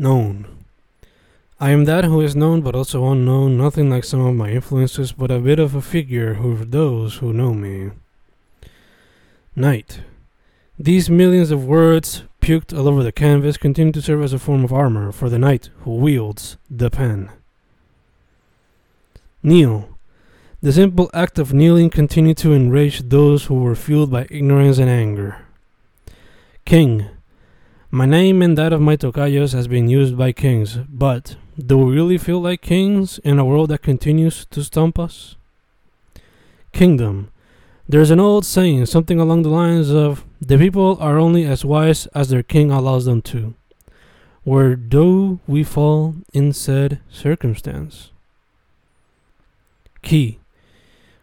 Known. I am that who is known but also unknown, nothing like some of my influences, but a bit of a figure for those who know me. Night. These millions of words puked all over the canvas continue to serve as a form of armor for the knight who wields the pen. Kneel. The simple act of kneeling continued to enrage those who were fueled by ignorance and anger. King. My name and that of my tocayos has been used by kings, but do we really feel like kings in a world that continues to stump us? Kingdom. There's an old saying, something along the lines of, the people are only as wise as their king allows them to. Where do we fall in said circumstance? Key.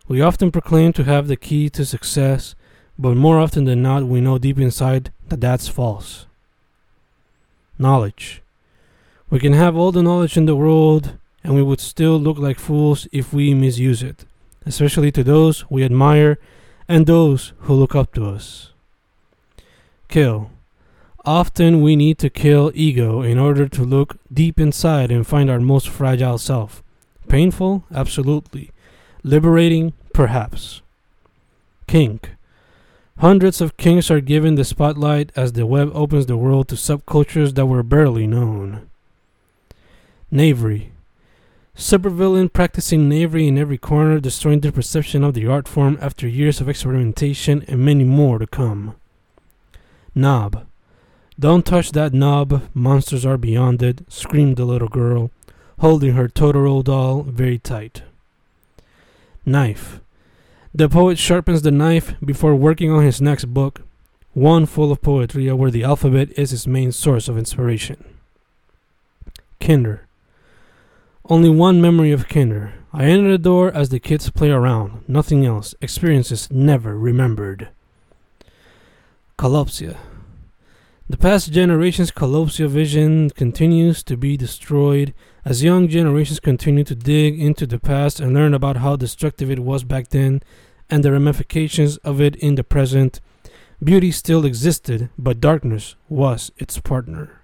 We often proclaim to have the key to success, but more often than not, we know deep inside that that's false. Knowledge. We can have all the knowledge in the world, and we would still look like fools if we misuse it, especially to those we admire and those who look up to us. Kill. Often we need to kill ego in order to look deep inside and find our most fragile self. Painful? Absolutely. Liberating? Perhaps. Kink. Hundreds of kings are given the spotlight as the web opens the world to subcultures that were barely known. Knavery. Supervillain practicing knavery in every corner, destroying the perception of the art form after years of experimentation and many more to come. Knob. Don't touch that knob, monsters are beyond it, screamed the little girl, holding her Totoro doll very tight. Knife. The poet sharpens the knife before working on his next book, one full of poetry where the alphabet is his main source of inspiration. Kinder. Only one memory of Kinder. I enter the door as the kids play around, nothing else, experiences never remembered. Kalopsia. The past generation's kalopsia vision continues to be destroyed as young generations continue to dig into the past and learn about how destructive it was back then and the ramifications of it in the present. Beauty still existed, but darkness was its partner.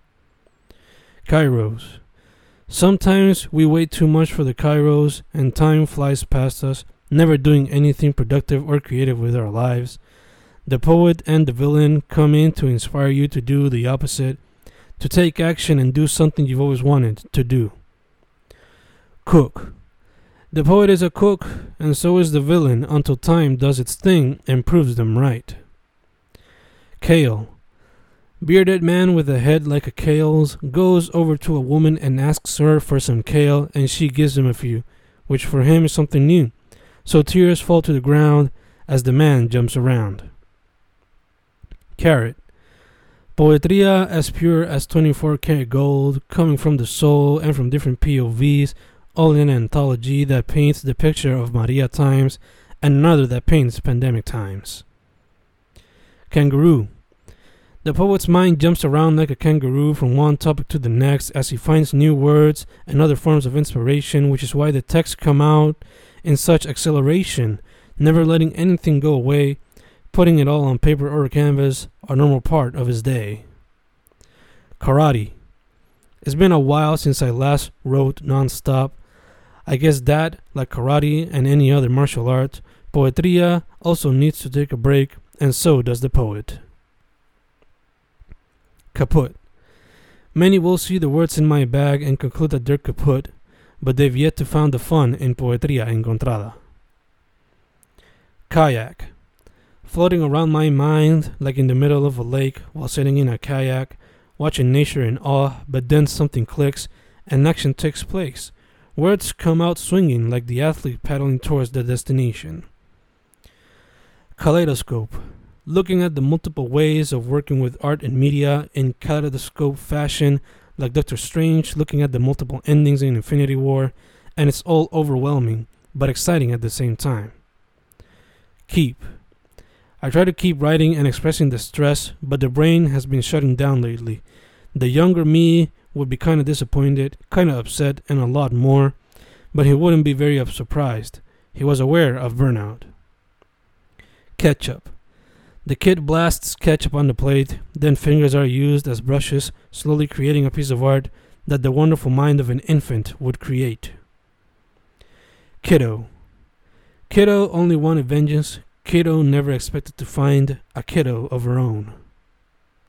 Kairos. Sometimes we wait too much for the Kairos and time flies past us, never doing anything productive or creative with our lives. The poet and the villain come in to inspire you to do the opposite, to take action and do something you've always wanted to do. Cook. The poet is a cook, and so is the villain until time does its thing and proves them right. Kale. Bearded man with a head like a kale's goes over to a woman and asks her for some kale, and she gives him a few, which for him is something new. So tears fall to the ground as the man jumps around. Karat. Poetria as pure as 24 karat gold, coming from the soul and from different POVs, all in an anthology that paints the picture of Maria times and another that paints pandemic times. Kangaroo. The poet's mind jumps around like a kangaroo from one topic to the next as he finds new words and other forms of inspiration, which is why the texts come out in such acceleration, never letting anything go away putting it all on paper or canvas, a normal part of his day. Karate. It's been a while since I last wrote nonstop. I guess that, like karate and any other martial art, poetria also needs to take a break, and so does the poet. Kaput. Many will see the words in my bag and conclude that they're kaput, but they've yet to find the fun in poetria encontrada. Kayak floating around my mind like in the middle of a lake while sitting in a kayak, watching nature in awe, but then something clicks and action takes place. Words come out swinging like the athlete paddling towards the destination. Kaleidoscope. Looking at the multiple ways of working with art and media in kaleidoscope fashion, like Doctor Strange looking at the multiple endings in Infinity War, and it's all overwhelming, but exciting at the same time. Keep. I try to keep writing and expressing the stress, but the brain has been shutting down lately. The younger me would be kind of disappointed, kind of upset, and a lot more, but he wouldn't be very surprised. He was aware of burnout. Ketchup. The kid blasts ketchup on the plate, then fingers are used as brushes, slowly creating a piece of art that the wonderful mind of an infant would create. Kiddo. Kiddo only wanted vengeance. Kiddo never expected to find a kiddo of her own.